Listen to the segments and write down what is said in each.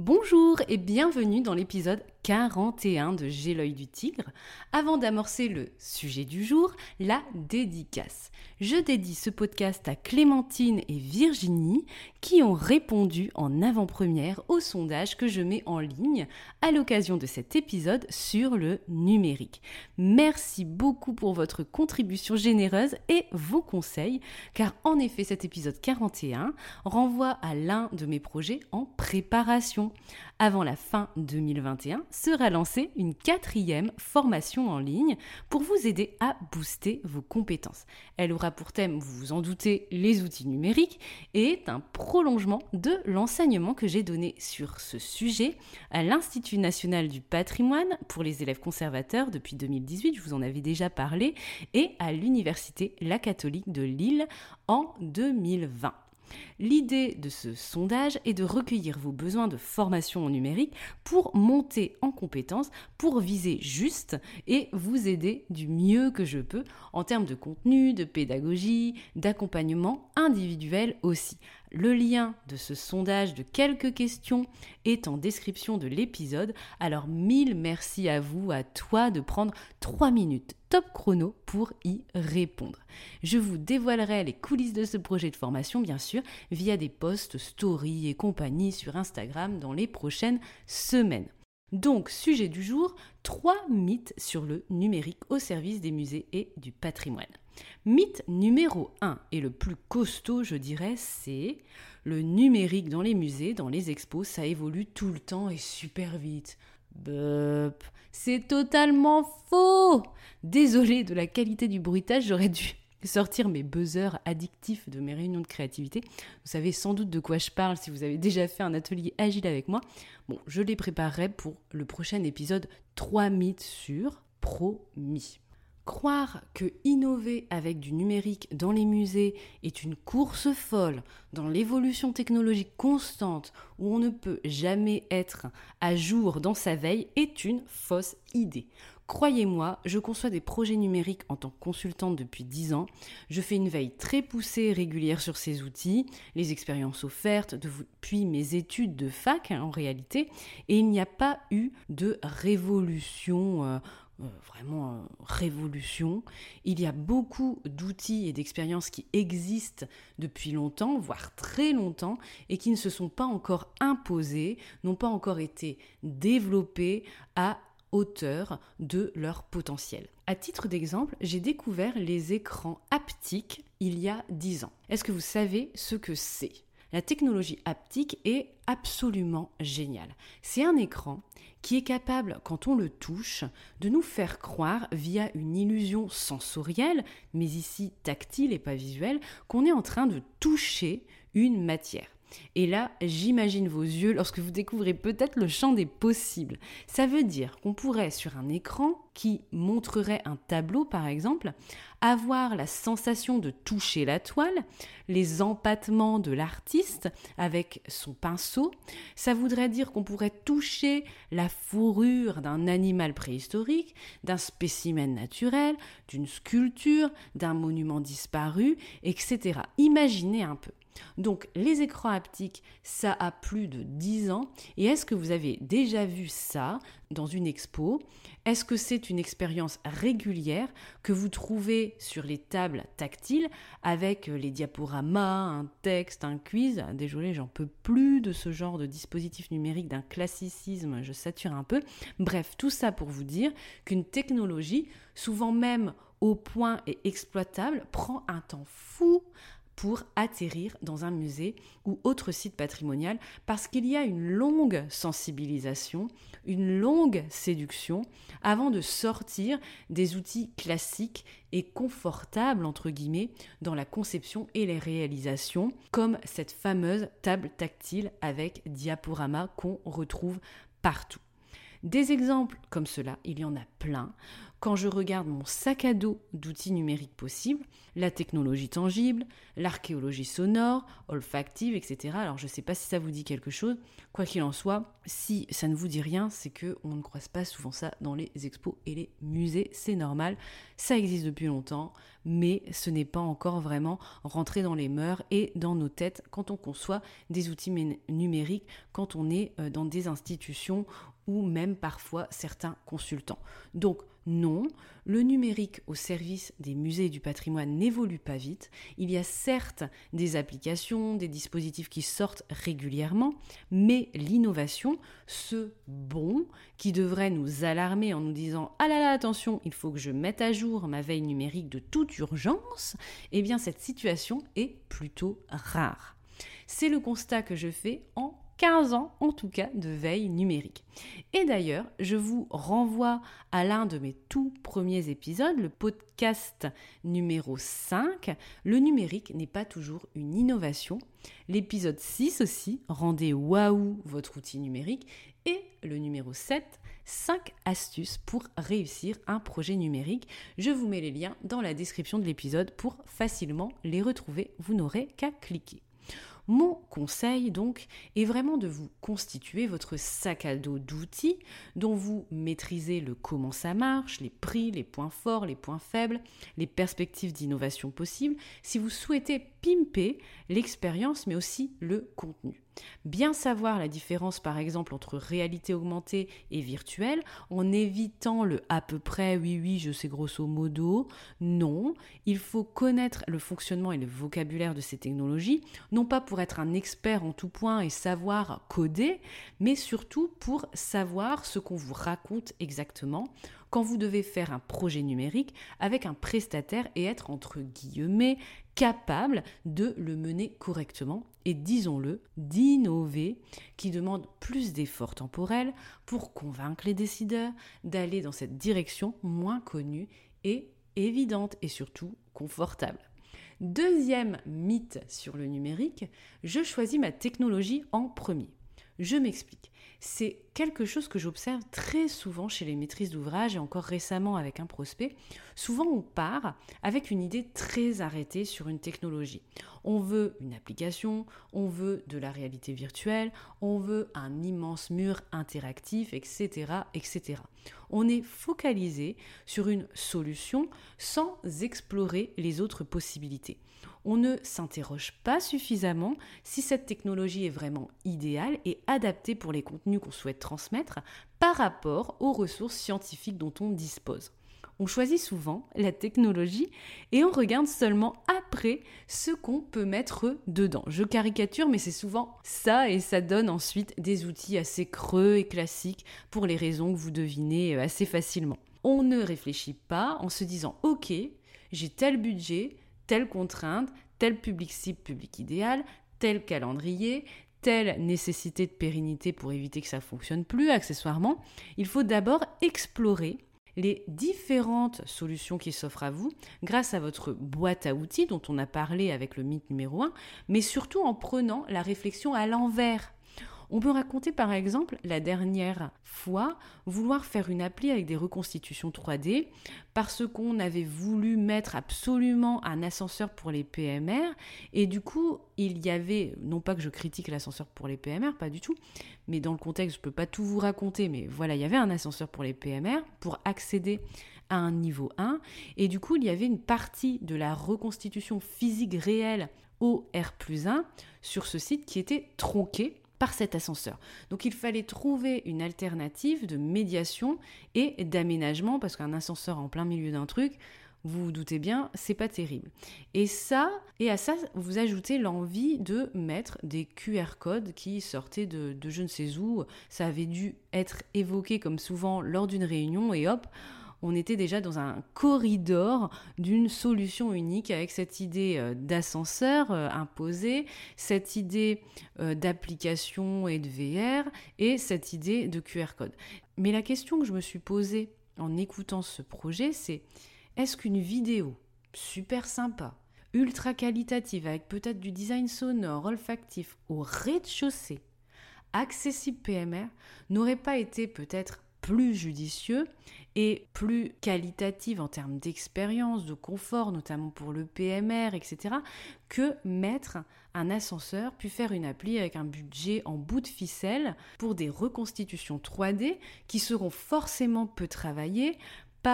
Bonjour et bienvenue dans l'épisode 41 de J'ai du tigre. Avant d'amorcer le sujet du jour, la dédicace. Je dédie ce podcast à Clémentine et Virginie qui ont répondu en avant-première au sondage que je mets en ligne à l'occasion de cet épisode sur le numérique. Merci beaucoup pour votre contribution généreuse et vos conseils, car en effet cet épisode 41 renvoie à l'un de mes projets en préparation. Avant la fin 2021, sera lancée une quatrième formation en ligne pour vous aider à booster vos compétences. Elle aura pour thème, vous vous en doutez, les outils numériques et est un prolongement de l'enseignement que j'ai donné sur ce sujet à l'Institut national du patrimoine pour les élèves conservateurs depuis 2018, je vous en avais déjà parlé, et à l'Université La Catholique de Lille en 2020. L'idée de ce sondage est de recueillir vos besoins de formation en numérique pour monter en compétences, pour viser juste et vous aider du mieux que je peux en termes de contenu, de pédagogie, d'accompagnement individuel aussi. Le lien de ce sondage de quelques questions est en description de l'épisode. Alors mille merci à vous, à toi de prendre 3 minutes top chrono pour y répondre. Je vous dévoilerai les coulisses de ce projet de formation bien sûr via des posts, stories et compagnie sur Instagram dans les prochaines semaines. Donc, sujet du jour, trois mythes sur le numérique au service des musées et du patrimoine. Mythe numéro 1 et le plus costaud, je dirais, c'est le numérique dans les musées, dans les expos, ça évolue tout le temps et super vite. Bup, c'est totalement faux. Désolé de la qualité du bruitage, j'aurais dû sortir mes buzzers addictifs de mes réunions de créativité. Vous savez sans doute de quoi je parle si vous avez déjà fait un atelier agile avec moi. Bon, je les préparerai pour le prochain épisode 3 mythes sur promis. Croire que innover avec du numérique dans les musées est une course folle dans l'évolution technologique constante où on ne peut jamais être à jour dans sa veille est une fausse idée. Croyez-moi, je conçois des projets numériques en tant que consultante depuis 10 ans. Je fais une veille très poussée et régulière sur ces outils, les expériences offertes depuis mes études de fac hein, en réalité, et il n'y a pas eu de révolution. Euh, euh, vraiment euh, révolution. Il y a beaucoup d'outils et d'expériences qui existent depuis longtemps, voire très longtemps, et qui ne se sont pas encore imposés, n'ont pas encore été développés à hauteur de leur potentiel. À titre d'exemple, j'ai découvert les écrans haptiques il y a 10 ans. Est-ce que vous savez ce que c'est? La technologie haptique est absolument géniale. C'est un écran qui est capable, quand on le touche, de nous faire croire, via une illusion sensorielle, mais ici tactile et pas visuelle, qu'on est en train de toucher une matière. Et là, j'imagine vos yeux lorsque vous découvrez peut-être le champ des possibles. Ça veut dire qu'on pourrait, sur un écran qui montrerait un tableau par exemple, avoir la sensation de toucher la toile, les empattements de l'artiste avec son pinceau. Ça voudrait dire qu'on pourrait toucher la fourrure d'un animal préhistorique, d'un spécimen naturel, d'une sculpture, d'un monument disparu, etc. Imaginez un peu. Donc les écrans haptiques, ça a plus de 10 ans. Et est-ce que vous avez déjà vu ça dans une expo? Est-ce que c'est une expérience régulière que vous trouvez sur les tables tactiles avec les diaporamas, un texte, un quiz? Désolé, j'en peux plus de ce genre de dispositif numérique, d'un classicisme, je sature un peu. Bref, tout ça pour vous dire qu'une technologie, souvent même au point et exploitable, prend un temps fou pour atterrir dans un musée ou autre site patrimonial parce qu'il y a une longue sensibilisation, une longue séduction avant de sortir des outils classiques et confortables entre guillemets dans la conception et les réalisations comme cette fameuse table tactile avec diaporama qu'on retrouve partout. Des exemples comme cela, il y en a plein. Quand je regarde mon sac à dos d'outils numériques possibles, la technologie tangible, l'archéologie sonore, olfactive, etc. Alors je ne sais pas si ça vous dit quelque chose. Quoi qu'il en soit, si ça ne vous dit rien, c'est que on ne croise pas souvent ça dans les expos et les musées. C'est normal, ça existe depuis longtemps, mais ce n'est pas encore vraiment rentré dans les mœurs et dans nos têtes quand on conçoit des outils numériques, quand on est euh, dans des institutions ou même parfois certains consultants. Donc non, le numérique au service des musées et du patrimoine n'évolue pas vite. Il y a certes des applications, des dispositifs qui sortent régulièrement, mais l'innovation, ce bon qui devrait nous alarmer en nous disant Ah là là, attention, il faut que je mette à jour ma veille numérique de toute urgence, eh bien cette situation est plutôt rare. C'est le constat que je fais en 15 ans en tout cas de veille numérique. Et d'ailleurs, je vous renvoie à l'un de mes tout premiers épisodes, le podcast numéro 5. Le numérique n'est pas toujours une innovation. L'épisode 6 aussi, rendez waouh votre outil numérique. Et le numéro 7, 5 astuces pour réussir un projet numérique. Je vous mets les liens dans la description de l'épisode pour facilement les retrouver. Vous n'aurez qu'à cliquer. Mon conseil donc est vraiment de vous constituer votre sac à dos d'outils dont vous maîtrisez le comment ça marche, les prix, les points forts, les points faibles, les perspectives d'innovation possibles, si vous souhaitez pimper l'expérience mais aussi le contenu. Bien savoir la différence par exemple entre réalité augmentée et virtuelle en évitant le à peu près oui oui je sais grosso modo. Non, il faut connaître le fonctionnement et le vocabulaire de ces technologies, non pas pour être un expert en tout point et savoir coder, mais surtout pour savoir ce qu'on vous raconte exactement quand vous devez faire un projet numérique avec un prestataire et être entre guillemets capable de le mener correctement et disons-le, d'innover qui demande plus d'efforts temporels pour convaincre les décideurs d'aller dans cette direction moins connue et évidente et surtout confortable. Deuxième mythe sur le numérique, je choisis ma technologie en premier. Je m'explique. C'est quelque chose que j'observe très souvent chez les maîtrises d'ouvrage et encore récemment avec un prospect. Souvent, on part avec une idée très arrêtée sur une technologie. On veut une application, on veut de la réalité virtuelle, on veut un immense mur interactif, etc., etc. On est focalisé sur une solution sans explorer les autres possibilités on ne s'interroge pas suffisamment si cette technologie est vraiment idéale et adaptée pour les contenus qu'on souhaite transmettre par rapport aux ressources scientifiques dont on dispose. On choisit souvent la technologie et on regarde seulement après ce qu'on peut mettre dedans. Je caricature, mais c'est souvent ça et ça donne ensuite des outils assez creux et classiques pour les raisons que vous devinez assez facilement. On ne réfléchit pas en se disant ok, j'ai tel budget, telle contrainte, tel public cible, public idéal, tel calendrier, telle nécessité de pérennité pour éviter que ça fonctionne plus accessoirement, il faut d'abord explorer les différentes solutions qui s'offrent à vous grâce à votre boîte à outils dont on a parlé avec le mythe numéro 1, mais surtout en prenant la réflexion à l'envers on peut raconter par exemple la dernière fois vouloir faire une appli avec des reconstitutions 3D parce qu'on avait voulu mettre absolument un ascenseur pour les PMR et du coup il y avait, non pas que je critique l'ascenseur pour les PMR, pas du tout, mais dans le contexte je ne peux pas tout vous raconter, mais voilà, il y avait un ascenseur pour les PMR pour accéder à un niveau 1 et du coup il y avait une partie de la reconstitution physique réelle au R plus 1 sur ce site qui était tronquée par cet ascenseur. Donc il fallait trouver une alternative de médiation et d'aménagement parce qu'un ascenseur en plein milieu d'un truc, vous vous doutez bien, c'est pas terrible. Et ça, et à ça, vous ajoutez l'envie de mettre des QR codes qui sortaient de, de je ne sais où. Ça avait dû être évoqué comme souvent lors d'une réunion et hop, on était déjà dans un corridor d'une solution unique avec cette idée euh, d'ascenseur euh, imposé, cette idée euh, d'application et de VR et cette idée de QR code. Mais la question que je me suis posée en écoutant ce projet, c'est est-ce qu'une vidéo super sympa, ultra qualitative, avec peut-être du design sonore, olfactif, au rez-de-chaussée, accessible PMR, n'aurait pas été peut-être plus judicieux et plus qualitative en termes d'expérience, de confort, notamment pour le PMR, etc., que mettre un ascenseur, puis faire une appli avec un budget en bout de ficelle pour des reconstitutions 3D qui seront forcément peu travaillées,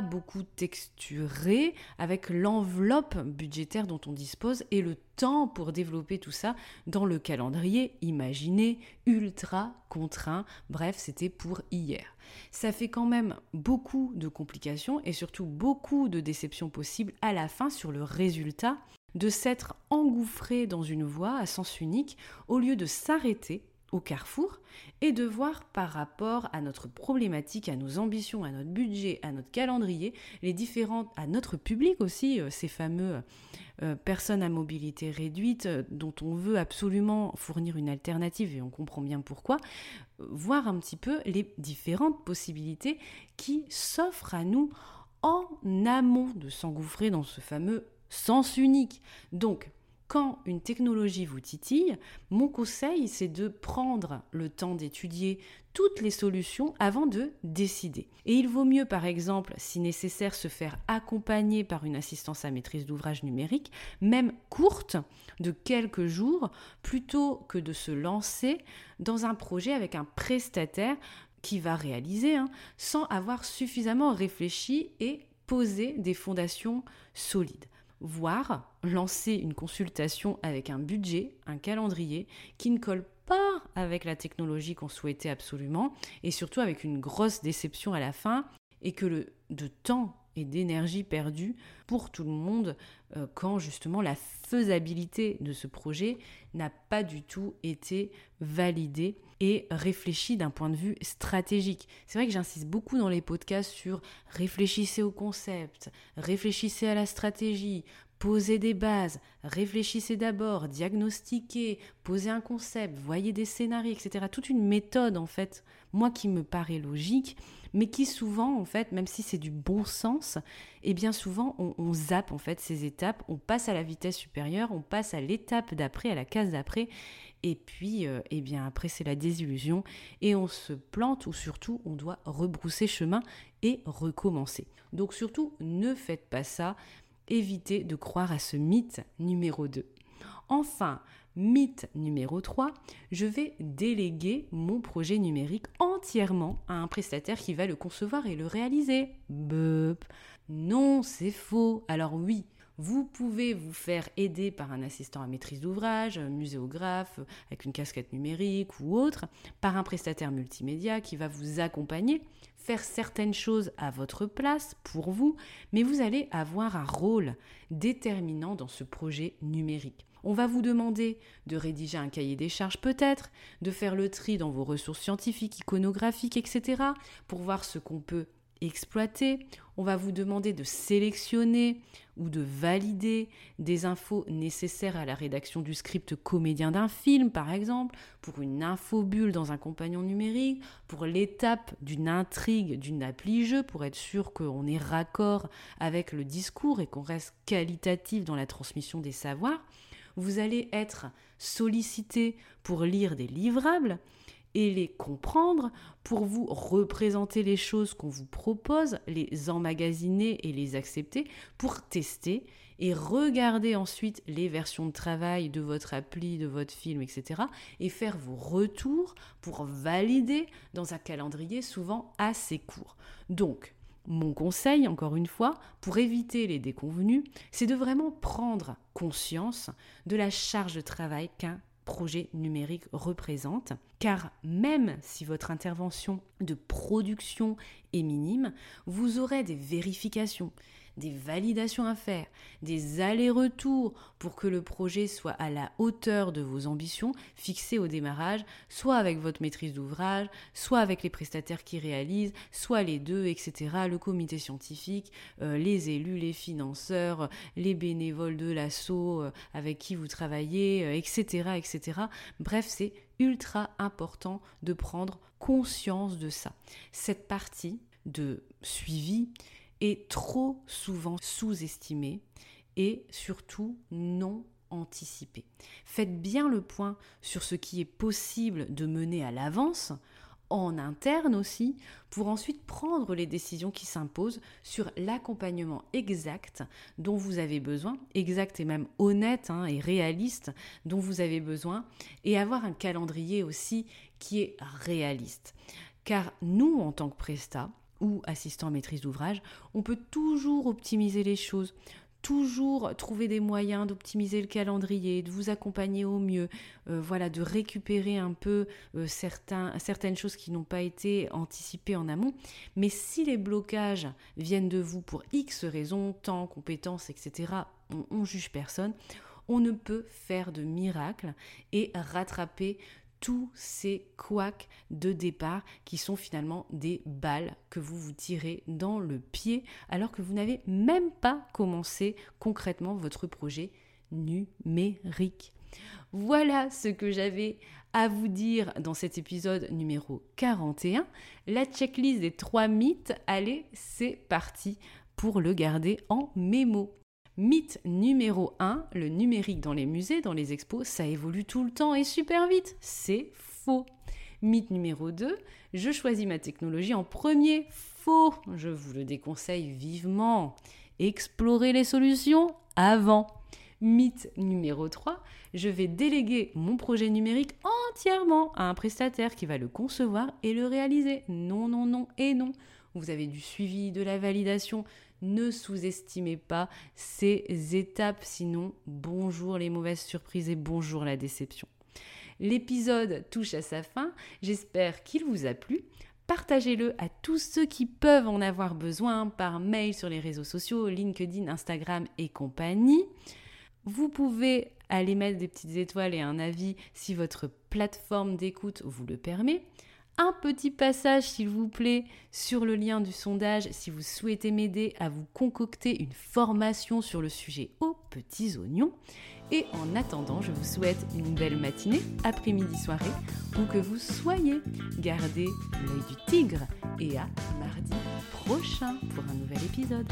beaucoup texturé avec l'enveloppe budgétaire dont on dispose et le temps pour développer tout ça dans le calendrier imaginé, ultra contraint. Bref, c'était pour hier. Ça fait quand même beaucoup de complications et surtout beaucoup de déceptions possibles à la fin sur le résultat de s'être engouffré dans une voie à sens unique au lieu de s'arrêter au carrefour et de voir par rapport à notre problématique, à nos ambitions, à notre budget, à notre calendrier, les différentes, à notre public aussi, euh, ces fameux euh, personnes à mobilité réduite euh, dont on veut absolument fournir une alternative et on comprend bien pourquoi, voir un petit peu les différentes possibilités qui s'offrent à nous en amont de s'engouffrer dans ce fameux sens unique. Donc, quand une technologie vous titille, mon conseil, c'est de prendre le temps d'étudier toutes les solutions avant de décider. Et il vaut mieux, par exemple, si nécessaire, se faire accompagner par une assistance à maîtrise d'ouvrage numérique, même courte, de quelques jours, plutôt que de se lancer dans un projet avec un prestataire qui va réaliser, hein, sans avoir suffisamment réfléchi et posé des fondations solides voire lancer une consultation avec un budget, un calendrier qui ne colle pas avec la technologie qu'on souhaitait absolument et surtout avec une grosse déception à la fin et que le de temps et d'énergie perdue pour tout le monde euh, quand justement la faisabilité de ce projet n'a pas du tout été validée et réfléchie d'un point de vue stratégique. C'est vrai que j'insiste beaucoup dans les podcasts sur réfléchissez au concept, réfléchissez à la stratégie, posez des bases, réfléchissez d'abord, diagnostiquez, posez un concept, voyez des scénarios, etc. Toute une méthode en fait, moi qui me paraît logique, mais qui souvent en fait, même si c'est du bon sens, et eh bien souvent on, zappe en fait ces étapes, on passe à la vitesse supérieure, on passe à l'étape d'après, à la case d'après, et puis euh, eh bien après c'est la désillusion et on se plante ou surtout on doit rebrousser chemin et recommencer. Donc surtout ne faites pas ça éviter de croire à ce mythe numéro 2. Enfin, mythe numéro 3, je vais déléguer mon projet numérique entièrement à un prestataire qui va le concevoir et le réaliser. Bup. Non, c'est faux. Alors oui, vous pouvez vous faire aider par un assistant à maîtrise d'ouvrage, muséographe, avec une casquette numérique ou autre, par un prestataire multimédia qui va vous accompagner, faire certaines choses à votre place pour vous, mais vous allez avoir un rôle déterminant dans ce projet numérique. On va vous demander de rédiger un cahier des charges peut-être, de faire le tri dans vos ressources scientifiques, iconographiques, etc., pour voir ce qu'on peut exploiter. On va vous demander de sélectionner ou de valider des infos nécessaires à la rédaction du script comédien d'un film, par exemple, pour une infobulle dans un compagnon numérique, pour l'étape d'une intrigue d'une appli-jeu, pour être sûr qu'on est raccord avec le discours et qu'on reste qualitatif dans la transmission des savoirs. Vous allez être sollicité pour lire des livrables et les comprendre pour vous représenter les choses qu'on vous propose, les emmagasiner et les accepter pour tester et regarder ensuite les versions de travail de votre appli, de votre film, etc. et faire vos retours pour valider dans un calendrier souvent assez court. Donc, mon conseil, encore une fois, pour éviter les déconvenus, c'est de vraiment prendre conscience de la charge de travail qu'un projet numérique représente, car même si votre intervention de production est minime, vous aurez des vérifications, des validations à faire, des allers-retours pour que le projet soit à la hauteur de vos ambitions fixées au démarrage, soit avec votre maîtrise d'ouvrage, soit avec les prestataires qui réalisent, soit les deux, etc. Le comité scientifique, euh, les élus, les financeurs, les bénévoles de l'assaut euh, avec qui vous travaillez, etc., euh, etc. Bref, c'est ultra important de prendre conscience de ça. Cette partie de suivi est trop souvent sous-estimée et surtout non anticipée. Faites bien le point sur ce qui est possible de mener à l'avance en interne aussi, pour ensuite prendre les décisions qui s'imposent sur l'accompagnement exact dont vous avez besoin, exact et même honnête hein, et réaliste dont vous avez besoin, et avoir un calendrier aussi qui est réaliste. Car nous, en tant que Presta, ou assistant maîtrise d'ouvrage, on peut toujours optimiser les choses, toujours trouver des moyens d'optimiser le calendrier, de vous accompagner au mieux, euh, voilà, de récupérer un peu euh, certaines choses qui n'ont pas été anticipées en amont. Mais si les blocages viennent de vous pour X raisons, temps, compétences, etc., on, on juge personne, on ne peut faire de miracle et rattraper tous ces couacs de départ qui sont finalement des balles que vous vous tirez dans le pied alors que vous n'avez même pas commencé concrètement votre projet numérique. Voilà ce que j'avais à vous dire dans cet épisode numéro 41. La checklist des trois mythes, allez, c'est parti pour le garder en mémo. Mythe numéro 1, le numérique dans les musées, dans les expos, ça évolue tout le temps et super vite. C'est faux. Mythe numéro 2, je choisis ma technologie en premier. Faux. Je vous le déconseille vivement. Explorez les solutions avant. Mythe numéro 3, je vais déléguer mon projet numérique entièrement à un prestataire qui va le concevoir et le réaliser. Non, non, non et non. Vous avez du suivi, de la validation, ne sous-estimez pas ces étapes, sinon bonjour les mauvaises surprises et bonjour la déception. L'épisode touche à sa fin, j'espère qu'il vous a plu. Partagez-le à tous ceux qui peuvent en avoir besoin par mail sur les réseaux sociaux, LinkedIn, Instagram et compagnie. Vous pouvez aller mettre des petites étoiles et un avis si votre plateforme d'écoute vous le permet un petit passage, s'il vous plaît, sur le lien du sondage si vous souhaitez m'aider à vous concocter une formation sur le sujet aux petits oignons. Et en attendant, je vous souhaite une belle matinée, après-midi, soirée, où que vous soyez. Gardez l'œil du tigre et à mardi prochain pour un nouvel épisode.